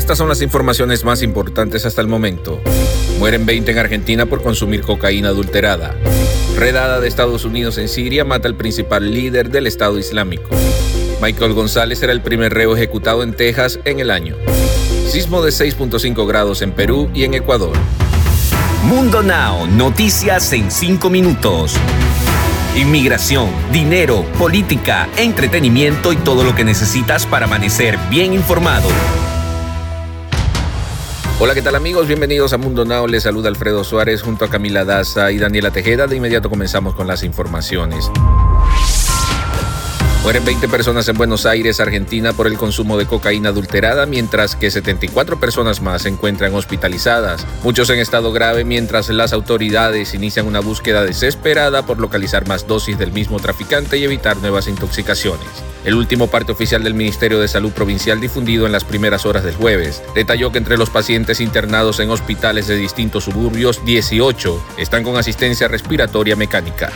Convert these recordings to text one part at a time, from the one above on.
Estas son las informaciones más importantes hasta el momento. Mueren 20 en Argentina por consumir cocaína adulterada. Redada de Estados Unidos en Siria mata al principal líder del Estado Islámico. Michael González era el primer reo ejecutado en Texas en el año. Sismo de 6.5 grados en Perú y en Ecuador. Mundo Now, noticias en 5 minutos. Inmigración, dinero, política, entretenimiento y todo lo que necesitas para amanecer bien informado. Hola, ¿qué tal amigos? Bienvenidos a Mundo Now. Les saluda Alfredo Suárez junto a Camila Daza y Daniela Tejeda. De inmediato comenzamos con las informaciones. Mueren 20 personas en Buenos Aires, Argentina, por el consumo de cocaína adulterada, mientras que 74 personas más se encuentran hospitalizadas, muchos en estado grave, mientras las autoridades inician una búsqueda desesperada por localizar más dosis del mismo traficante y evitar nuevas intoxicaciones. El último parte oficial del Ministerio de Salud Provincial difundido en las primeras horas del jueves detalló que entre los pacientes internados en hospitales de distintos suburbios, 18 están con asistencia respiratoria mecánica.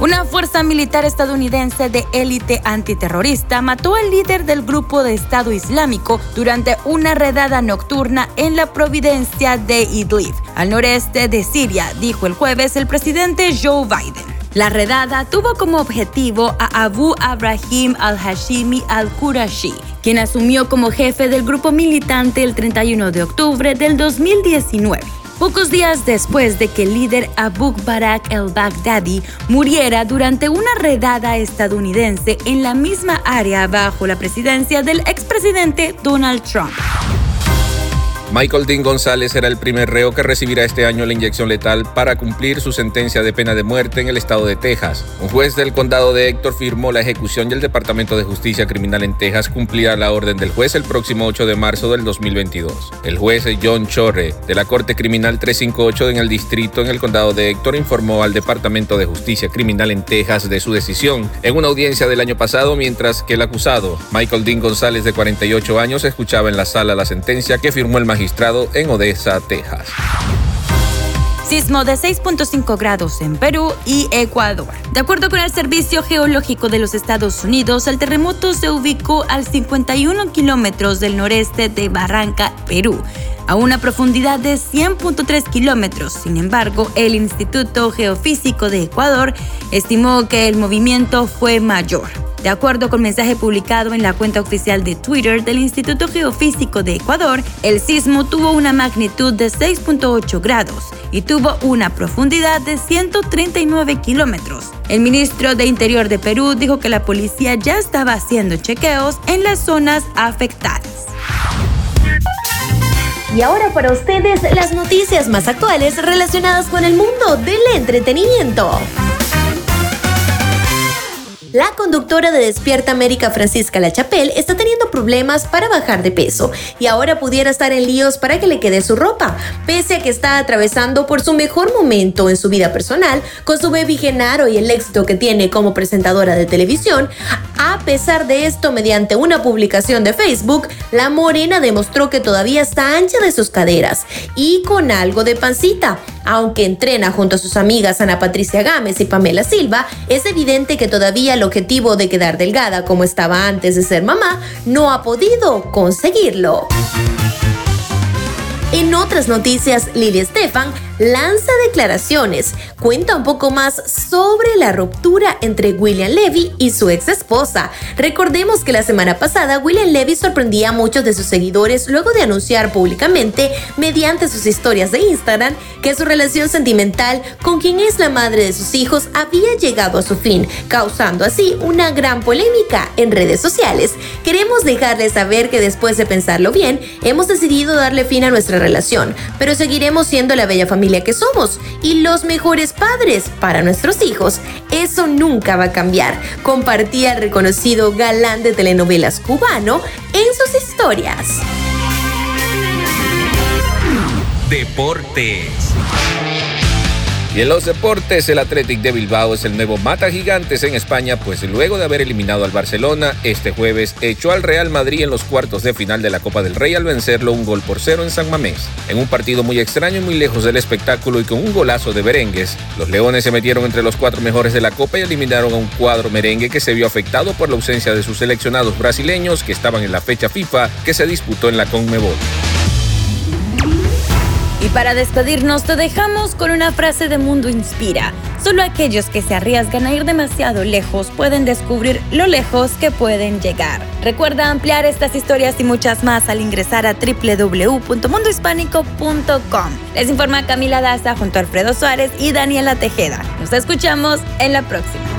Una fuerza militar estadounidense de élite antiterrorista mató al líder del grupo de Estado Islámico durante una redada nocturna en la providencia de Idlib, al noreste de Siria, dijo el jueves el presidente Joe Biden. La redada tuvo como objetivo a Abu Abrahim al-Hashimi al-Qurashi, quien asumió como jefe del grupo militante el 31 de octubre del 2019 pocos días después de que el líder Abu Barak el-Baghdadi muriera durante una redada estadounidense en la misma área bajo la presidencia del expresidente Donald Trump. Michael Dean González será el primer reo que recibirá este año la inyección letal para cumplir su sentencia de pena de muerte en el estado de Texas. Un juez del condado de Héctor firmó la ejecución y el Departamento de Justicia Criminal en Texas cumplirá la orden del juez el próximo 8 de marzo del 2022. El juez John Chorre de la Corte Criminal 358 en el distrito en el condado de Héctor informó al Departamento de Justicia Criminal en Texas de su decisión en una audiencia del año pasado mientras que el acusado, Michael Dean González de 48 años, escuchaba en la sala la sentencia que firmó el magistrado registrado en Odessa, Texas. Sismo de 6.5 grados en Perú y Ecuador. De acuerdo con el Servicio Geológico de los Estados Unidos, el terremoto se ubicó al 51 kilómetros del noreste de Barranca, Perú, a una profundidad de 100.3 kilómetros. Sin embargo, el Instituto Geofísico de Ecuador estimó que el movimiento fue mayor. De acuerdo con mensaje publicado en la cuenta oficial de Twitter del Instituto Geofísico de Ecuador, el sismo tuvo una magnitud de 6.8 grados y tuvo una profundidad de 139 kilómetros. El ministro de Interior de Perú dijo que la policía ya estaba haciendo chequeos en las zonas afectadas. Y ahora para ustedes las noticias más actuales relacionadas con el mundo del entretenimiento. La conductora de Despierta América Francisca La Chapelle está teniendo problemas para bajar de peso y ahora pudiera estar en líos para que le quede su ropa, pese a que está atravesando por su mejor momento en su vida personal con su baby Genaro y el éxito que tiene como presentadora de televisión. A pesar de esto, mediante una publicación de Facebook, la morena demostró que todavía está ancha de sus caderas y con algo de pancita. Aunque entrena junto a sus amigas Ana Patricia Gámez y Pamela Silva, es evidente que todavía el objetivo de quedar delgada como estaba antes de ser mamá no ha podido conseguirlo. En otras noticias, Lili Estefan lanza declaraciones, cuenta un poco más sobre la ruptura entre William Levy y su ex esposa. Recordemos que la semana pasada William Levy sorprendía a muchos de sus seguidores luego de anunciar públicamente, mediante sus historias de Instagram, que su relación sentimental con quien es la madre de sus hijos había llegado a su fin, causando así una gran polémica en redes sociales. Queremos dejarles saber que después de pensarlo bien, hemos decidido darle fin a nuestra relación, pero seguiremos siendo la bella familia que somos y los mejores padres para nuestros hijos. Eso nunca va a cambiar, compartía el reconocido galán de telenovelas cubano en sus historias. Deportes. Y en los deportes, el Athletic de Bilbao es el nuevo mata gigantes en España, pues luego de haber eliminado al Barcelona, este jueves echó al Real Madrid en los cuartos de final de la Copa del Rey al vencerlo un gol por cero en San Mamés. En un partido muy extraño y muy lejos del espectáculo y con un golazo de Berengues, los Leones se metieron entre los cuatro mejores de la Copa y eliminaron a un cuadro merengue que se vio afectado por la ausencia de sus seleccionados brasileños que estaban en la fecha FIFA que se disputó en la Conmebol. Para despedirnos te dejamos con una frase de Mundo Inspira. Solo aquellos que se arriesgan a ir demasiado lejos pueden descubrir lo lejos que pueden llegar. Recuerda ampliar estas historias y muchas más al ingresar a www.mundohispánico.com. Les informa Camila Daza junto a Alfredo Suárez y Daniela Tejeda. Nos escuchamos en la próxima.